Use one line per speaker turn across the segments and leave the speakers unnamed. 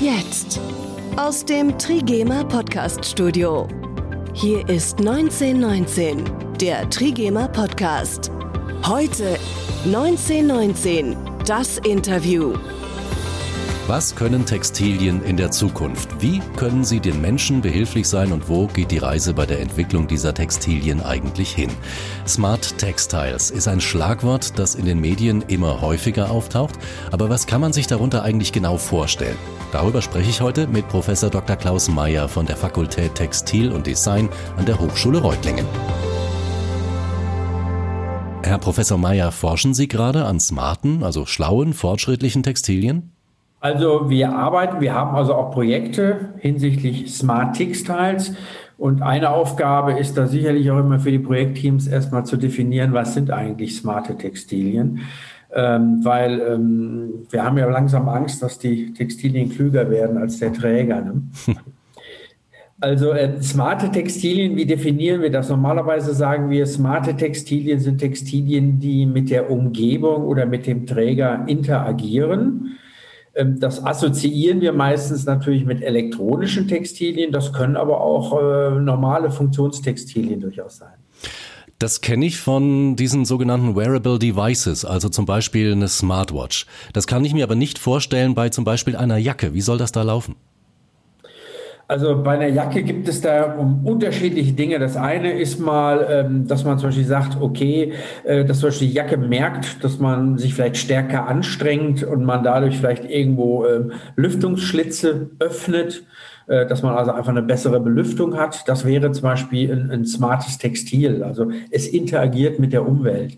Jetzt. Aus dem Trigema Podcast Studio. Hier ist 1919, der Trigema Podcast. Heute 1919, das Interview.
Was können Textilien in der Zukunft? Wie können sie den Menschen behilflich sein und wo geht die Reise bei der Entwicklung dieser Textilien eigentlich hin? Smart Textiles ist ein Schlagwort, das in den Medien immer häufiger auftaucht, aber was kann man sich darunter eigentlich genau vorstellen? Darüber spreche ich heute mit Professor Dr. Klaus Mayer von der Fakultät Textil und Design an der Hochschule Reutlingen. Herr Professor Mayer, forschen Sie gerade an smarten, also schlauen, fortschrittlichen Textilien?
Also wir arbeiten, wir haben also auch Projekte hinsichtlich Smart Textiles. Und eine Aufgabe ist da sicherlich auch immer für die Projektteams erstmal zu definieren, was sind eigentlich smarte Textilien. Ähm, weil ähm, wir haben ja langsam Angst, dass die Textilien klüger werden als der Träger. Ne? Also äh, smarte Textilien, wie definieren wir das? Normalerweise sagen wir, smarte Textilien sind Textilien, die mit der Umgebung oder mit dem Träger interagieren. Ähm, das assoziieren wir meistens natürlich mit elektronischen Textilien. Das können aber auch äh, normale Funktionstextilien durchaus sein.
Das kenne ich von diesen sogenannten Wearable Devices, also zum Beispiel eine Smartwatch. Das kann ich mir aber nicht vorstellen bei zum Beispiel einer Jacke. Wie soll das da laufen?
Also bei einer Jacke gibt es da unterschiedliche Dinge. Das eine ist mal, ähm, dass man zum Beispiel sagt, okay, äh, dass zum Beispiel die Jacke merkt, dass man sich vielleicht stärker anstrengt und man dadurch vielleicht irgendwo ähm, Lüftungsschlitze öffnet, äh, dass man also einfach eine bessere Belüftung hat. Das wäre zum Beispiel ein, ein smartes Textil. Also es interagiert mit der Umwelt.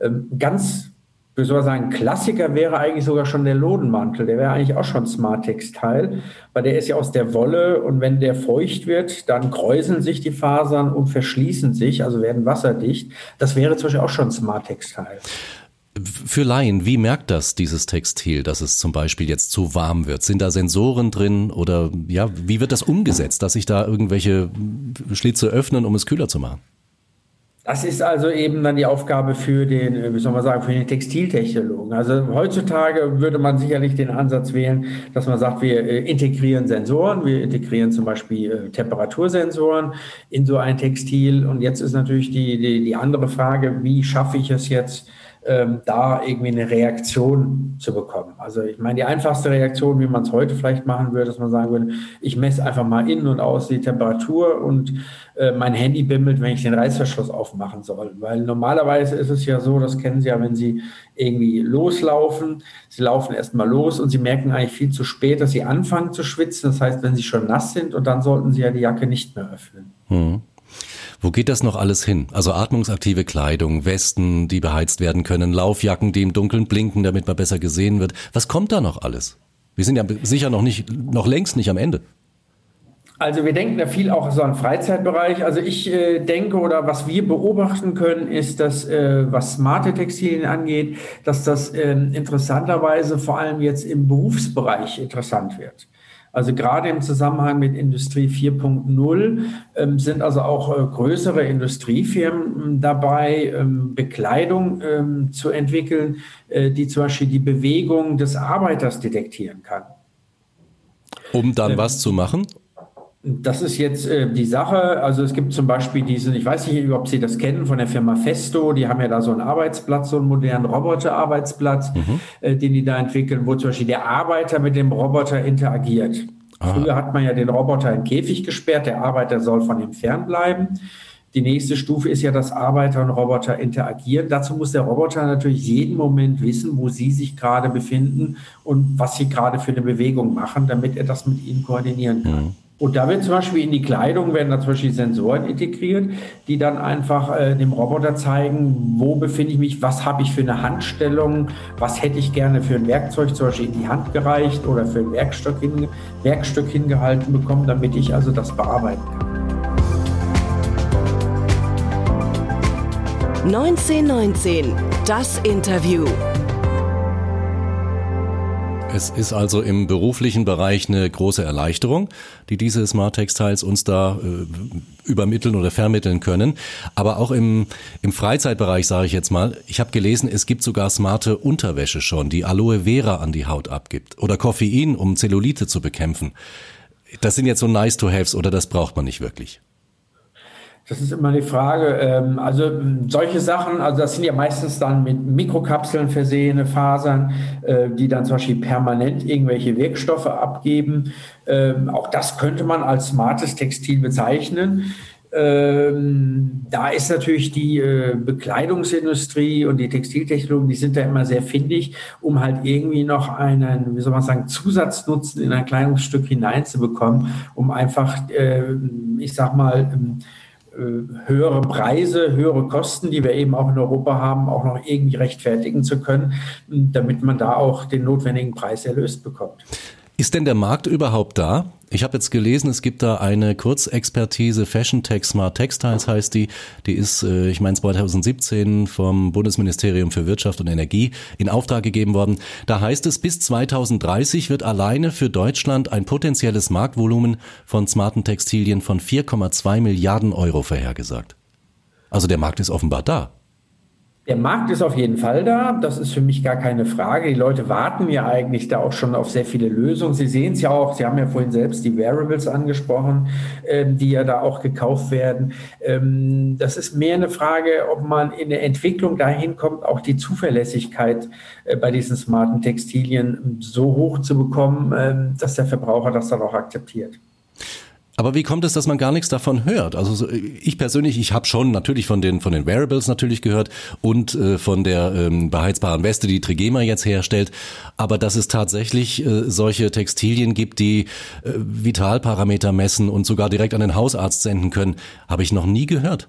Ähm, ganz ich würde sagen, Klassiker wäre eigentlich sogar schon der Lodenmantel. Der wäre eigentlich auch schon Smart Textile, weil der ist ja aus der Wolle und wenn der feucht wird, dann kräuseln sich die Fasern und verschließen sich, also werden wasserdicht. Das wäre zum Beispiel auch schon Smart Textile.
Für Laien, wie merkt das dieses Textil, dass es zum Beispiel jetzt zu warm wird? Sind da Sensoren drin oder ja, wie wird das umgesetzt, dass sich da irgendwelche Schlitze öffnen, um es kühler zu machen?
Das ist also eben dann die Aufgabe für den, wie soll man sagen, für den Textiltechnologen. Also heutzutage würde man sicherlich den Ansatz wählen, dass man sagt, wir äh, integrieren Sensoren, wir integrieren zum Beispiel äh, Temperatursensoren in so ein Textil. Und jetzt ist natürlich die, die, die andere Frage, wie schaffe ich es jetzt, ähm, da irgendwie eine Reaktion zu bekommen. Also ich meine, die einfachste Reaktion, wie man es heute vielleicht machen würde, dass man sagen würde, ich messe einfach mal innen und außen die Temperatur und äh, mein Handy bimmelt, wenn ich den Reißverschluss aufmachen soll. Weil normalerweise ist es ja so, das kennen Sie ja, wenn Sie irgendwie loslaufen, Sie laufen erstmal los und Sie merken eigentlich viel zu spät, dass Sie anfangen zu schwitzen. Das heißt, wenn Sie schon nass sind und dann sollten Sie ja die Jacke nicht mehr öffnen. Hm.
Wo geht das noch alles hin? Also atmungsaktive Kleidung, Westen, die beheizt werden können, Laufjacken, die im Dunkeln blinken, damit man besser gesehen wird. Was kommt da noch alles? Wir sind ja sicher noch nicht, noch längst nicht am Ende.
Also wir denken da viel auch so an Freizeitbereich. Also ich äh, denke oder was wir beobachten können, ist, dass äh, was smarte Textilien angeht, dass das äh, interessanterweise vor allem jetzt im Berufsbereich interessant wird. Also gerade im Zusammenhang mit Industrie 4.0 ähm, sind also auch äh, größere Industriefirmen ähm, dabei, ähm, Bekleidung ähm, zu entwickeln, äh, die zum Beispiel die Bewegung des Arbeiters detektieren kann.
Um dann was zu machen?
Das ist jetzt äh, die Sache. Also es gibt zum Beispiel diesen, ich weiß nicht, ob Sie das kennen, von der Firma Festo. Die haben ja da so einen Arbeitsplatz, so einen modernen Roboter-Arbeitsplatz, mhm. äh, den die da entwickeln, wo zum Beispiel der Arbeiter mit dem Roboter interagiert. Aha. Früher hat man ja den Roboter in Käfig gesperrt, der Arbeiter soll von ihm fernbleiben. Die nächste Stufe ist ja, dass Arbeiter und Roboter interagieren. Dazu muss der Roboter natürlich jeden Moment wissen, wo sie sich gerade befinden und was sie gerade für eine Bewegung machen, damit er das mit ihnen koordinieren kann. Mhm. Und da wird zum Beispiel in die Kleidung werden da zum Beispiel Sensoren integriert, die dann einfach äh, dem Roboter zeigen, wo befinde ich mich, was habe ich für eine Handstellung, was hätte ich gerne für ein Werkzeug zum Beispiel in die Hand gereicht oder für ein Werkstück, hin, Werkstück hingehalten bekommen, damit ich also das bearbeiten kann.
1919, das Interview.
Es ist also im beruflichen Bereich eine große Erleichterung, die diese Smart Textiles uns da äh, übermitteln oder vermitteln können. Aber auch im, im Freizeitbereich, sage ich jetzt mal, ich habe gelesen, es gibt sogar smarte Unterwäsche schon, die Aloe Vera an die Haut abgibt oder Koffein, um Zellulite zu bekämpfen. Das sind jetzt so nice to haves oder das braucht man nicht wirklich.
Das ist immer die Frage. Ähm, also solche Sachen, also das sind ja meistens dann mit Mikrokapseln versehene Fasern, äh, die dann zum Beispiel permanent irgendwelche Wirkstoffe abgeben. Ähm, auch das könnte man als smartes Textil bezeichnen. Ähm, da ist natürlich die äh, Bekleidungsindustrie und die Textiltechnologen, die sind da immer sehr findig, um halt irgendwie noch einen, wie soll man sagen, Zusatznutzen in ein Kleidungsstück hineinzubekommen, um einfach, ich sag mal, höhere Preise, höhere Kosten, die wir eben auch in Europa haben, auch noch irgendwie rechtfertigen zu können, damit man da auch den notwendigen Preis erlöst bekommt.
Ist denn der Markt überhaupt da? Ich habe jetzt gelesen, es gibt da eine Kurzexpertise, Fashion Tech Smart Textiles heißt die. Die ist, äh, ich meine, 2017 vom Bundesministerium für Wirtschaft und Energie in Auftrag gegeben worden. Da heißt es, bis 2030 wird alleine für Deutschland ein potenzielles Marktvolumen von smarten Textilien von 4,2 Milliarden Euro vorhergesagt. Also der Markt ist offenbar da.
Der Markt ist auf jeden Fall da. Das ist für mich gar keine Frage. Die Leute warten ja eigentlich da auch schon auf sehr viele Lösungen. Sie sehen es ja auch. Sie haben ja vorhin selbst die Wearables angesprochen, ähm, die ja da auch gekauft werden. Ähm, das ist mehr eine Frage, ob man in der Entwicklung dahin kommt, auch die Zuverlässigkeit äh, bei diesen smarten Textilien so hoch zu bekommen, ähm, dass der Verbraucher das dann auch akzeptiert.
Aber wie kommt es, dass man gar nichts davon hört? Also ich persönlich, ich habe schon natürlich von den von den Wearables natürlich gehört und äh, von der ähm, beheizbaren Weste, die Trigema jetzt herstellt. Aber dass es tatsächlich äh, solche Textilien gibt, die äh, Vitalparameter messen und sogar direkt an den Hausarzt senden können, habe ich noch nie gehört.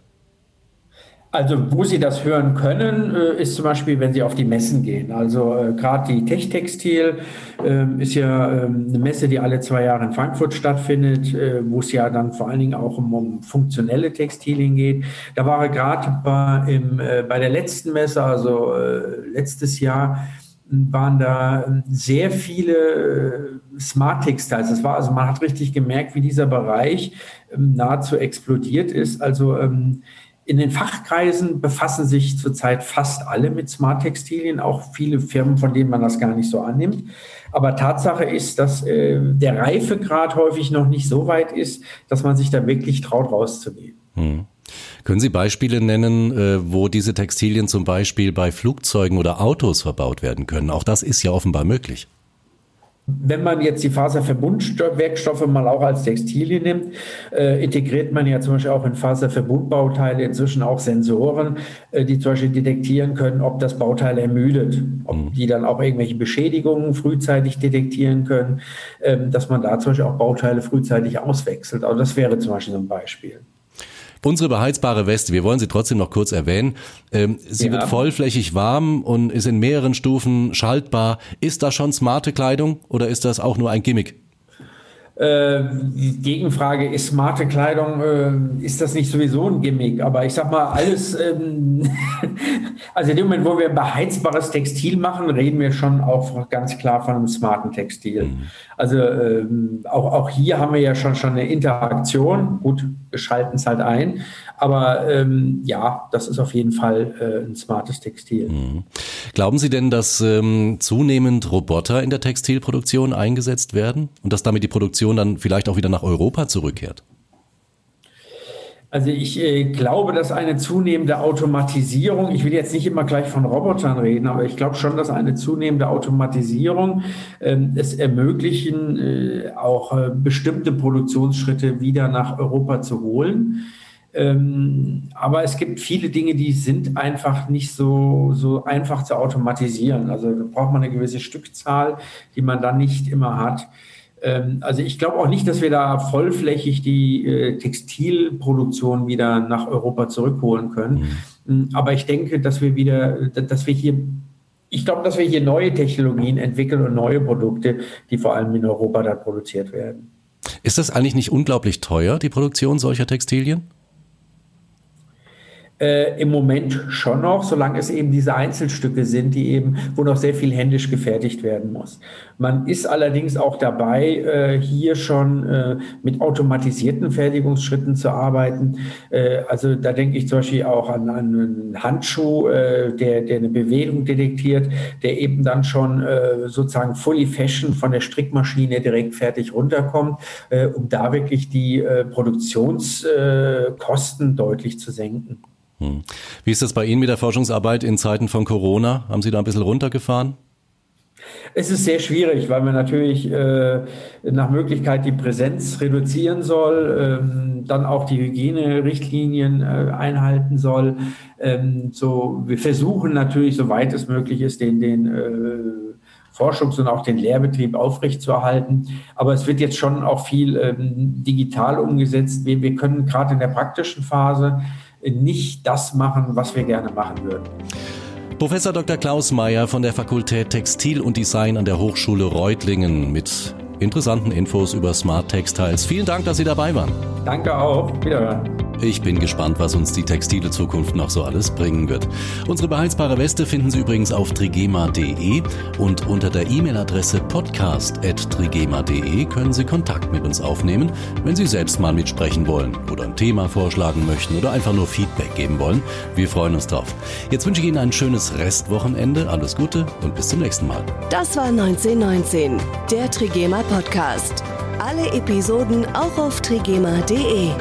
Also wo Sie das hören können, äh, ist zum Beispiel, wenn Sie auf die Messen gehen. Also äh, gerade die Techtextil äh, ist ja äh, eine Messe, die alle zwei Jahre in Frankfurt stattfindet, äh, wo es ja dann vor allen Dingen auch um, um funktionelle Textilien geht. Da war er gerade bei, bei der letzten Messe, also letztes Jahr, waren da sehr viele Smart Textiles. Das war also, man hat richtig gemerkt, wie dieser Bereich ähm, nahezu explodiert ist. Also ähm, in den Fachkreisen befassen sich zurzeit fast alle mit Smart Textilien, auch viele Firmen, von denen man das gar nicht so annimmt. Aber Tatsache ist, dass äh, der Reifegrad häufig noch nicht so weit ist, dass man sich da wirklich traut, rauszugehen. Hm.
Können Sie Beispiele nennen, äh, wo diese Textilien zum Beispiel bei Flugzeugen oder Autos verbaut werden können? Auch das ist ja offenbar möglich.
Wenn man jetzt die Faserverbundwerkstoffe mal auch als Textilien nimmt, äh, integriert man ja zum Beispiel auch in Faserverbundbauteile inzwischen auch Sensoren, äh, die zum Beispiel detektieren können, ob das Bauteil ermüdet, ob mhm. die dann auch irgendwelche Beschädigungen frühzeitig detektieren können, äh, dass man da zum Beispiel auch Bauteile frühzeitig auswechselt. Also das wäre zum Beispiel so ein Beispiel.
Unsere beheizbare Weste, wir wollen sie trotzdem noch kurz erwähnen. Ähm, sie ja. wird vollflächig warm und ist in mehreren Stufen schaltbar. Ist das schon smarte Kleidung oder ist das auch nur ein Gimmick?
Äh, die Gegenfrage ist smarte Kleidung, äh, ist das nicht sowieso ein Gimmick? Aber ich sag mal, alles, ähm, also in dem Moment, wo wir beheizbares Textil machen, reden wir schon auch ganz klar von einem smarten Textil. Mhm. Also ähm, auch, auch hier haben wir ja schon, schon eine Interaktion. Gut, schalten es halt ein. Aber ähm, ja, das ist auf jeden Fall äh, ein smartes Textil. Mhm.
Glauben Sie denn, dass ähm, zunehmend Roboter in der Textilproduktion eingesetzt werden und dass damit die Produktion dann vielleicht auch wieder nach Europa zurückkehrt?
Also ich äh, glaube, dass eine zunehmende Automatisierung, ich will jetzt nicht immer gleich von Robotern reden, aber ich glaube schon, dass eine zunehmende Automatisierung äh, es ermöglichen, äh, auch äh, bestimmte Produktionsschritte wieder nach Europa zu holen. Ähm, aber es gibt viele Dinge, die sind einfach nicht so, so einfach zu automatisieren. Also da braucht man eine gewisse Stückzahl, die man dann nicht immer hat. Ähm, also ich glaube auch nicht, dass wir da vollflächig die äh, Textilproduktion wieder nach Europa zurückholen können. Mhm. Mm, aber ich denke, dass wir wieder, dass wir hier, ich glaube, dass wir hier neue Technologien entwickeln und neue Produkte, die vor allem in Europa dann produziert werden.
Ist das eigentlich nicht unglaublich teuer, die Produktion solcher Textilien?
Äh, Im Moment schon noch, solange es eben diese Einzelstücke sind, die eben, wo noch sehr viel händisch gefertigt werden muss. Man ist allerdings auch dabei, äh, hier schon äh, mit automatisierten Fertigungsschritten zu arbeiten. Äh, also da denke ich zum Beispiel auch an, an einen Handschuh, äh, der, der eine Bewegung detektiert, der eben dann schon äh, sozusagen fully fashion von der Strickmaschine direkt fertig runterkommt, um da wirklich die Produktionskosten deutlich zu senken.
Hm. Wie ist das bei Ihnen mit der Forschungsarbeit in Zeiten von Corona? Haben Sie da ein bisschen runtergefahren?
Es ist sehr schwierig, weil man natürlich äh, nach Möglichkeit die Präsenz reduzieren soll, ähm, dann auch die Hygienerichtlinien äh, einhalten soll. Ähm, so, wir versuchen natürlich, soweit es möglich ist, den, den äh, Forschungs- und auch den Lehrbetrieb aufrechtzuerhalten. Aber es wird jetzt schon auch viel ähm, digital umgesetzt. Wir, wir können gerade in der praktischen Phase nicht das machen, was wir gerne machen würden.
Professor Dr. Klaus Mayer von der Fakultät Textil und Design an der Hochschule Reutlingen mit interessanten Infos über Smart Textiles. Vielen Dank, dass Sie dabei waren.
Danke auch. Wiederhören.
Ich bin gespannt, was uns die textile Zukunft noch so alles bringen wird. Unsere beheizbare Weste finden Sie übrigens auf trigema.de und unter der E-Mail-Adresse podcast.trigema.de können Sie Kontakt mit uns aufnehmen, wenn Sie selbst mal mitsprechen wollen oder ein Thema vorschlagen möchten oder einfach nur Feedback geben wollen. Wir freuen uns drauf. Jetzt wünsche ich Ihnen ein schönes Restwochenende, alles Gute und bis zum nächsten Mal.
Das war 1919, der Trigema Podcast. Alle Episoden auch auf trigema.de.